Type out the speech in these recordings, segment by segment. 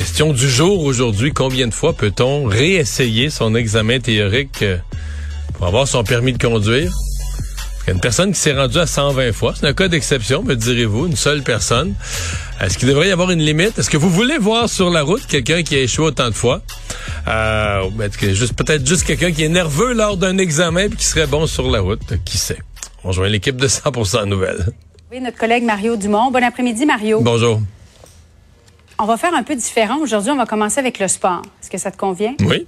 question du jour aujourd'hui, combien de fois peut-on réessayer son examen théorique euh, pour avoir son permis de conduire? Il y a une personne qui s'est rendue à 120 fois. C'est un cas d'exception, me direz-vous, une seule personne. Est-ce qu'il devrait y avoir une limite? Est-ce que vous voulez voir sur la route quelqu'un qui a échoué autant de fois? Euh, juste, peut-être juste quelqu'un qui est nerveux lors d'un examen et qui serait bon sur la route? Qui sait? On rejoint l'équipe de 100% Nouvelles. Oui, notre collègue Mario Dumont. Bon après-midi, Mario. Bonjour. On va faire un peu différent. Aujourd'hui, on va commencer avec le sport. Est-ce que ça te convient? Oui.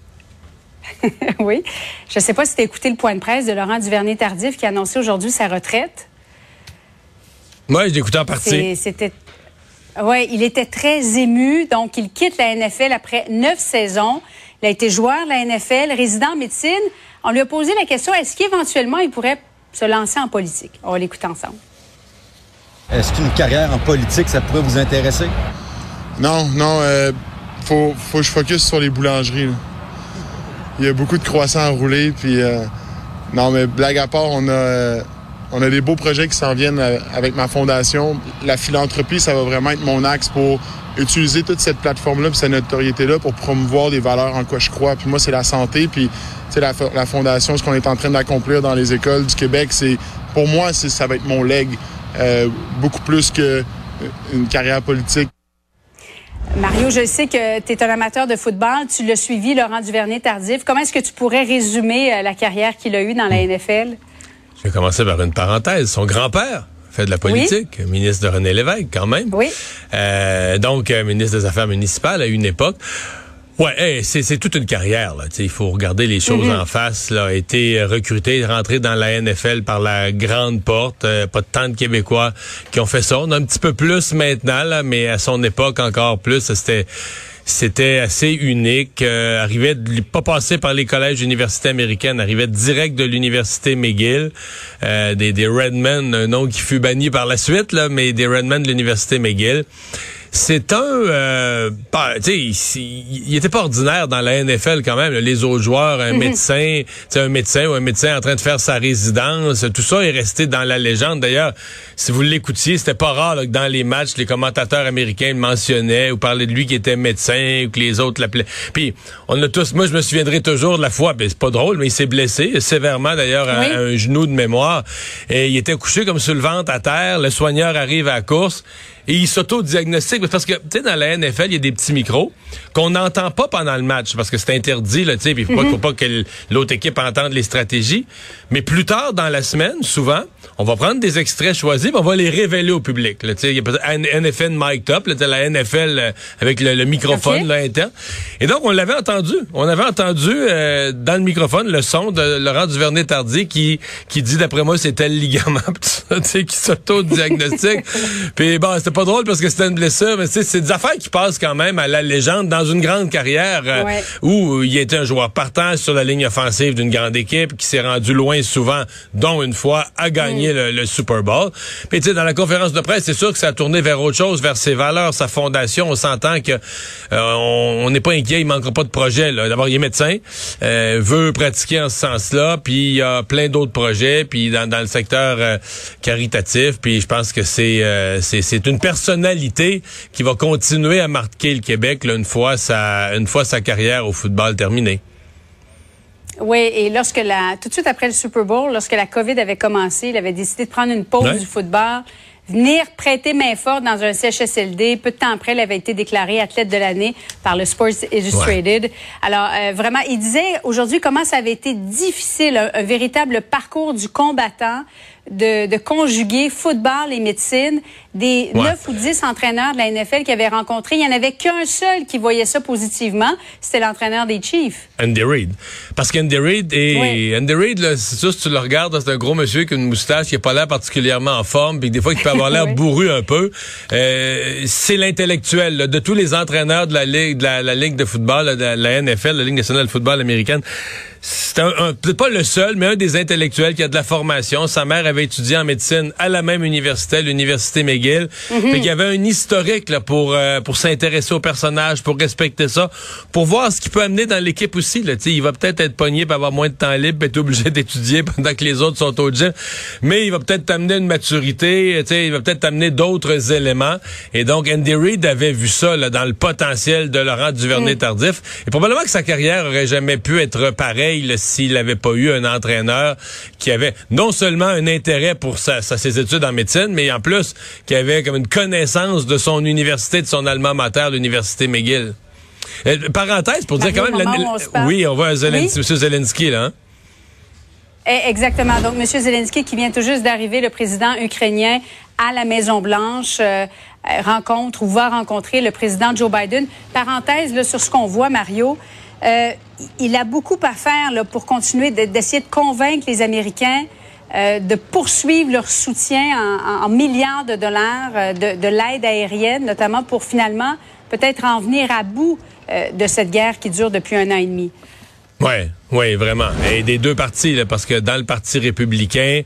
oui. Je ne sais pas si tu as écouté le point de presse de Laurent Duvernay-Tardif qui a annoncé aujourd'hui sa retraite. Oui, je l'ai écouté en partie. C'était. Oui, il était très ému. Donc, il quitte la NFL après neuf saisons. Il a été joueur de la NFL, résident en médecine. On lui a posé la question est-ce qu'éventuellement il pourrait se lancer en politique? On va l'écouter ensemble. Est-ce qu'une carrière en politique, ça pourrait vous intéresser? Non, non. Euh, faut, faut que je focus sur les boulangeries. Il y a beaucoup de croissants à rouler. Puis, euh, non, mais blague à part, on a, euh, on a des beaux projets qui s'en viennent euh, avec ma fondation. La philanthropie, ça va vraiment être mon axe pour utiliser toute cette plateforme-là cette notoriété-là pour promouvoir des valeurs en quoi je crois. Puis moi, c'est la santé. Puis, la, la fondation, ce qu'on est en train d'accomplir dans les écoles du Québec, c'est pour moi, ça va être mon leg. beaucoup plus qu'une carrière politique. Mario, je sais que tu es un amateur de football. Tu l'as suivi, Laurent Duvernay-Tardif. Comment est-ce que tu pourrais résumer euh, la carrière qu'il a eue dans la NFL? Je vais commencer par une parenthèse. Son grand-père fait de la politique, ministre de René Lévesque quand même. Oui. Euh, donc, euh, ministre des Affaires municipales à une époque. Ouais, c'est toute une carrière. Là. Il faut regarder les choses mm-hmm. en face. Là. A été recruté, rentré dans la NFL par la grande porte. Euh, pas tant de Québécois qui ont fait ça. On a un petit peu plus maintenant, là, mais à son époque encore plus. C'était c'était assez unique. Euh, arrivait de, pas passer par les collèges universités américaines, arrivait direct de l'université McGill, euh, des, des Redmen, un nom qui fut banni par la suite, là, mais des Redmen de l'université McGill. C'est un, euh, tu sais, il, était pas ordinaire dans la NFL quand même. Les autres joueurs, un mhm. médecin, tu un médecin ou un médecin en train de faire sa résidence, tout ça est resté dans la légende. D'ailleurs, si vous l'écoutiez, c'était pas rare que dans les matchs, les commentateurs américains le mentionnaient ou parlaient de lui qui était médecin ou que les autres l'appelaient. Puis on a tous, moi je me souviendrai toujours de la fois, ben c'est pas drôle, mais il s'est blessé sévèrement d'ailleurs à, un genou de mémoire et il était couché comme sur le ventre à terre. Le soigneur arrive à la course et il s'auto-diagnostique. Parce que, tu sais, dans la NFL, il y a des petits micros qu'on n'entend pas pendant le match parce que c'est interdit, là, tu sais, il faut, faut, pas que l'autre équipe entende les stratégies. Mais plus tard dans la semaine, souvent, on va prendre des extraits choisis, on va les révéler au public. Là, il y a NFL mic top, là, la NFL euh, avec le, microphone là, interne. Et donc, on l'avait entendu. On avait entendu euh, dans le microphone le son de Laurent Duvernay-Tardy qui, qui dit, d'après moi, c'était le ligament, qui s'auto-diagnostique. Puis bon, c'était pas drôle parce que c'était une blessure, mais c'est des affaires qui passent quand même à la légende dans une grande carrière euh, où il était un joueur partant sur la ligne offensive d'une grande équipe qui s'est rendu loin souvent, dont une fois à gagner mm. le, Super Bowl. Puis tu sais, dans la conférence de presse, c'est sûr que ça a tourné vers autre chose, vers ses valeurs, sa fondation. On s'entend que euh, on n'est pas inquiet, il manquera pas de projet. D'abord, il est médecin, euh, veut pratiquer en ce sens-là, puis il y a plein d'autres projets, puis dans, dans le secteur caritatif, puis je pense que c'est c'est une personnalité qui va continuer à marquer le Québec une fois sa une fois sa carrière au football terminée. Oui, et lorsque la tout de suite après le Super Bowl, lorsque la COVID avait commencé, il avait décidé de prendre une pause du football, venir prêter main forte dans un CHSLD. Peu de temps après, il avait été déclaré athlète de l'année par le Sports Illustrated. Alors, euh, vraiment, il disait aujourd'hui comment ça avait été difficile, un, véritable parcours du combattant, de, conjuguer football et médecine. Des neuf ou dix entraîneurs de la NFL qui avaient rencontré, il n'y en avait qu'un seul qui voyait ça positivement. C'était l'entraîneur des Chiefs. Andy Reid. Parce qu'Andy Reid, et Andy Reid, c'est sûr, si tu le regardes, c'est un gros monsieur avec une moustache qui n'a pas l'air particulièrement en forme, puis des fois, il peut avoir l'air bourru un peu. Euh, c'est l'intellectuel de tous les entraîneurs de la Ligue de, la, Ligue de football, de la NFL, la Ligue nationale de football américaine c'est un, peut-être pas le seul, mais un des intellectuels qui a de la formation. Sa mère avait étudié en médecine à la même université, l'université McGill. Mm il y avait un historique là, pour euh, pour s'intéresser au personnage, pour respecter ça, pour voir ce qu'il peut amener dans l'équipe aussi. Là. il va peut-être être pogné pour avoir moins de temps libre, être obligé d'étudier pendant que les autres sont au gym, mais il va peut-être t'amener une maturité, il va peut-être t'amener d'autres éléments. Et donc Andy Reid avait vu ça là, dans le potentiel de Laurent Duvernay-Tardif. Et probablement que sa carrière aurait jamais pu être pareille s'il n'avait pas eu un entraîneur qui avait non seulement un intérêt pour ses études en médecine, mais en plus qui avait comme une connaissance de son université, de son alma mater, l'université McGill. Euh, parenthèse pour dire quand même, oui, on voit Zelensky, M. Zelensky là. Hein? Eh, exactement. Donc, M. Zelensky qui vient tout juste d'arriver, le président ukrainien à la Maison Blanche. Euh, euh, rencontre ou va rencontrer le président Joe Biden. Parenthèse là, sur ce qu'on voit, Mario. Euh, il a beaucoup à faire là, pour continuer d'essayer de, convaincre les Américains euh, de poursuivre leur soutien en, milliards de dollars euh, de, l'aide aérienne, notamment pour finalement peut-être en venir à bout de cette guerre qui dure depuis un an et demi. Oui, oui, vraiment. Et des deux partis, parce que dans le Parti républicain,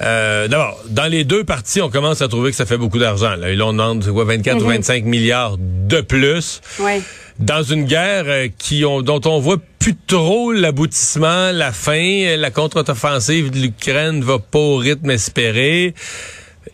d'abord, dans les deux partis, on commence à trouver que ça fait beaucoup d'argent. Là. on demande 24 ou 25 mm-hmm. milliards de plus. Dans une guerre euh, qui ont, dont on voit plus trop l'aboutissement, la fin. La contre-offensive de l'Ukraine va pas au rythme espéré.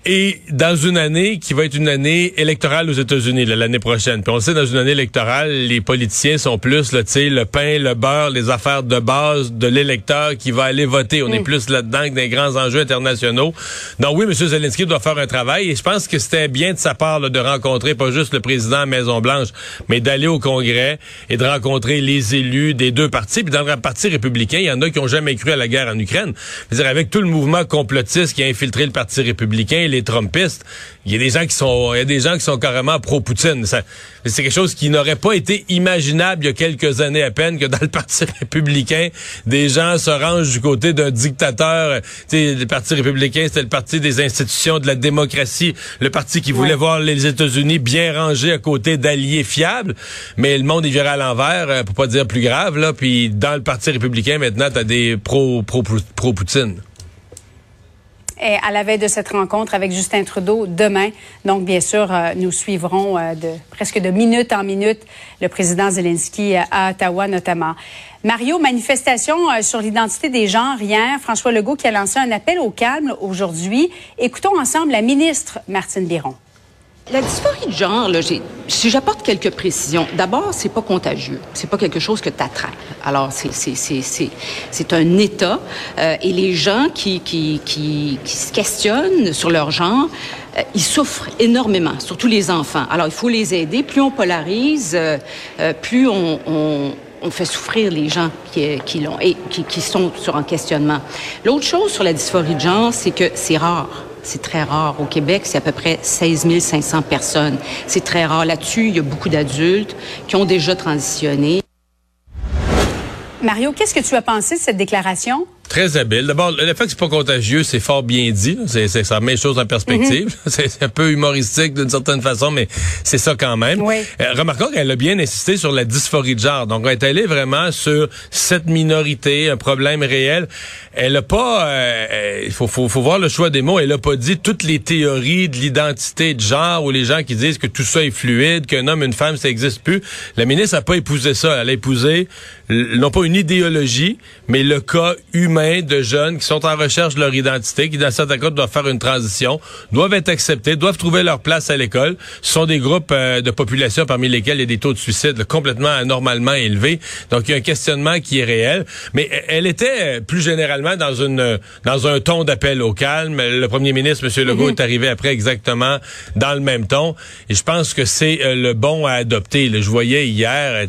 Et dans une année qui va être une année électorale aux États-Unis l'année prochaine. Puis on sait dans une année électorale, les politiciens sont plus là, tu sais, le pain, le beurre, les affaires de base de l'électeur qui va aller voter. On est plus là-dedans que des grands enjeux internationaux. Donc oui, M. Zelensky doit faire un travail et je pense que c'était bien de sa part de rencontrer pas juste le président à Maison Blanche, mais d'aller au Congrès et de rencontrer les élus des deux partis. Puis dans le parti républicain, il y en a qui ont jamais cru à la guerre en Ukraine. -dire, avec tout le mouvement complotiste qui a infiltré le parti républicain les Trumpistes, il y a des gens qui sont, il y a des gens qui sont carrément pro-Poutine. C'est quelque chose qui n'aurait pas été imaginable il y a quelques années à peine que dans le Parti républicain, des gens se rangent du côté d'un dictateur. sais, le Parti républicain, c'était le parti des institutions, de la démocratie, le parti qui voulait voir les États-Unis bien rangés à côté d'alliés fiables. Mais le monde est viré à l'envers, euh, pour pas dire plus grave. Là, puis dans le Parti républicain, maintenant, t'as des pro-Poutine. Pro, pro, à la veille de cette rencontre avec Justin Trudeau demain. Donc, bien sûr, euh, nous suivrons euh, de presque de minute en minute le président Zelensky euh, à Ottawa notamment. Mario, manifestation sur l'identité des genres hier. François Legault qui a lancé un appel au calme aujourd'hui. Écoutons ensemble la ministre Martine Biron. La dysphorie de genre, là, si j'apporte quelques précisions, d'abord, c'est pas contagieux. C'est pas quelque chose que tu. Alors, c'est un état. Euh, et les gens qui, qui, qui, qui, se questionnent sur leur genre, euh, ils souffrent énormément, surtout les enfants. Alors, il faut les aider. Plus on polarise, euh, plus on, on on fait souffrir les gens qui, qui l'ont et qui, qui sont sur un questionnement. L'autre chose sur la dysphorie de genre, c'est que c'est rare. C'est très rare. Au Québec, c'est à peu près 16 500 personnes. C'est très rare. Là-dessus, il y a beaucoup d'adultes qui ont déjà transitionné. Mario, qu'est-ce que tu as pensé de cette déclaration? Très habile. D'abord, le fait que c'est pas contagieux, c'est fort bien dit. C'est, c'est, ça met les choses en perspective. Mhm. c'est, un peu humoristique d'une certaine façon, mais c'est ça quand même. Oui. Euh, remarquons qu'elle a bien insisté sur la dysphorie de genre. Donc, elle est allée vraiment sur cette minorité, un problème réel. Elle a pas, euh, il faut, faut, faut voir le choix des mots. Elle a pas dit toutes les théories de l'identité de genre ou les gens qui disent que tout ça est fluide, qu'un homme, une femme, ça existe plus. La ministre a pas épousé ça. Elle a épousé non pas une idéologie, mais le cas humain de jeunes qui sont en recherche de leur identité, qui dans certains cas doivent faire une transition, doivent être acceptés, doivent trouver leur place à l'école. Ce sont des groupes euh, de population parmi lesquels il y a des taux de suicide complètement anormalement élevés. Donc il y a un questionnement qui est réel. Mais elle était euh, plus généralement dans une dans un ton d'appel au calme. Le premier ministre, M. Legault, mhm. est arrivé après exactement dans le même ton. Et je pense que c'est euh, le bon à adopter. je voyais hier,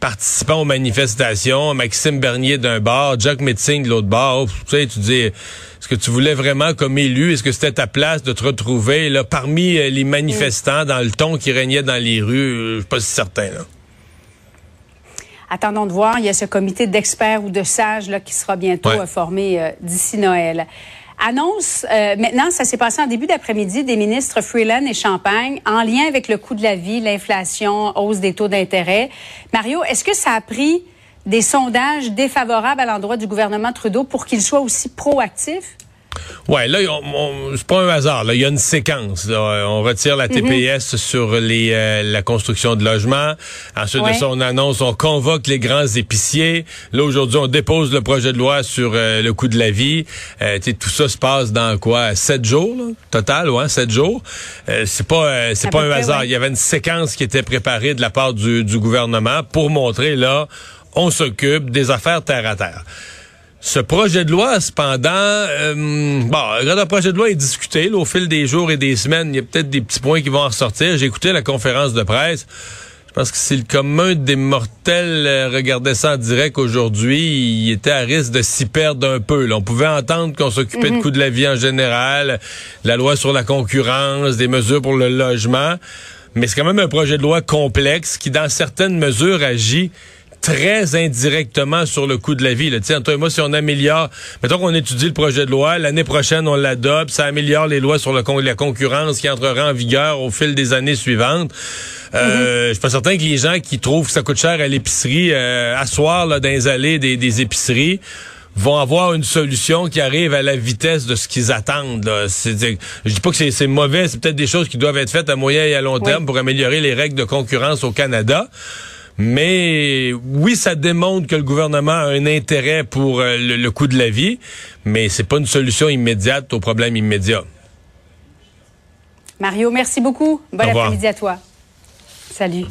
participant aux manifestations, Maxime Bernier d'un bar, Jacques Metzing de l'autre bord. Tu sais, tu dis, est-ce que tu voulais vraiment comme élu, est-ce que c'était ta place de te retrouver là parmi euh, les manifestants dans le ton qui régnait dans les rues? Je suis pas si certain, là. Attendons de voir. Il y a ce comité d'experts ou de sages là, qui sera bientôt euh, formé euh, d'ici Noël. Annonce, euh, maintenant, ça s'est passé en début d'après-midi, des ministres Freeland et Champagne en lien avec le coût de la vie, l'inflation, hausse des taux d'intérêt. Mario, est-ce que ça a pris des sondages défavorables à l'endroit du gouvernement Trudeau pour qu'il soit aussi proactif? Ouais, là, c'est pas un hasard. Là, il y a une séquence. On retire la TPS mhm. sur les euh, la construction de logements. Ensuite de ça, on annonce, on convoque les grands épiciers. Là, aujourd'hui, on dépose le projet de loi sur euh, le coût de la vie. Euh, tout ça se passe dans quoi? Sept jours, total, ouais, sept jours. Euh, c'est pas c'est pas un hasard. Il y avait une séquence qui était préparée de la part du, du gouvernement pour montrer là, on s'occupe des affaires terre à terre. Ce projet de loi, cependant, euh, bon, le projet de loi est discuté au fil des jours et des semaines. Il y a peut-être des petits points qui vont en ressortir. J'ai écouté la conférence de presse. Je pense que si le commun des mortels euh, regardait ça en direct aujourd'hui, il était à risque de s'y perdre un peu. On pouvait entendre qu'on s'occupait de mhm. coût de la vie en général, la loi sur la concurrence, des mesures pour le logement. Mais c'est quand même un projet de loi complexe qui, dans certaines mesures, agit très indirectement sur le coût de la vie. Là. Toi et moi, si on améliore, mettons qu'on étudie le projet de loi, l'année prochaine, on l'adopte, ça améliore les lois sur le la concurrence qui entrera en vigueur au fil des années suivantes. Euh, Je suis pas certain que les gens qui trouvent que ça coûte cher à l'épicerie, euh, asseoir là, dans les allées des, des épiceries, vont avoir une solution qui arrive à la vitesse de ce qu'ils attendent. Là. je dis pas que c'est mauvais, c'est peut-être des choses qui doivent être faites à moyen et à long terme pour améliorer les règles de concurrence au Canada. Mais oui, ça démontre que le gouvernement a un intérêt pour euh, le, coût de la vie, mais c'est pas une solution immédiate au problème immédiat. Mario, merci beaucoup. Bon après-midi à toi. Salut.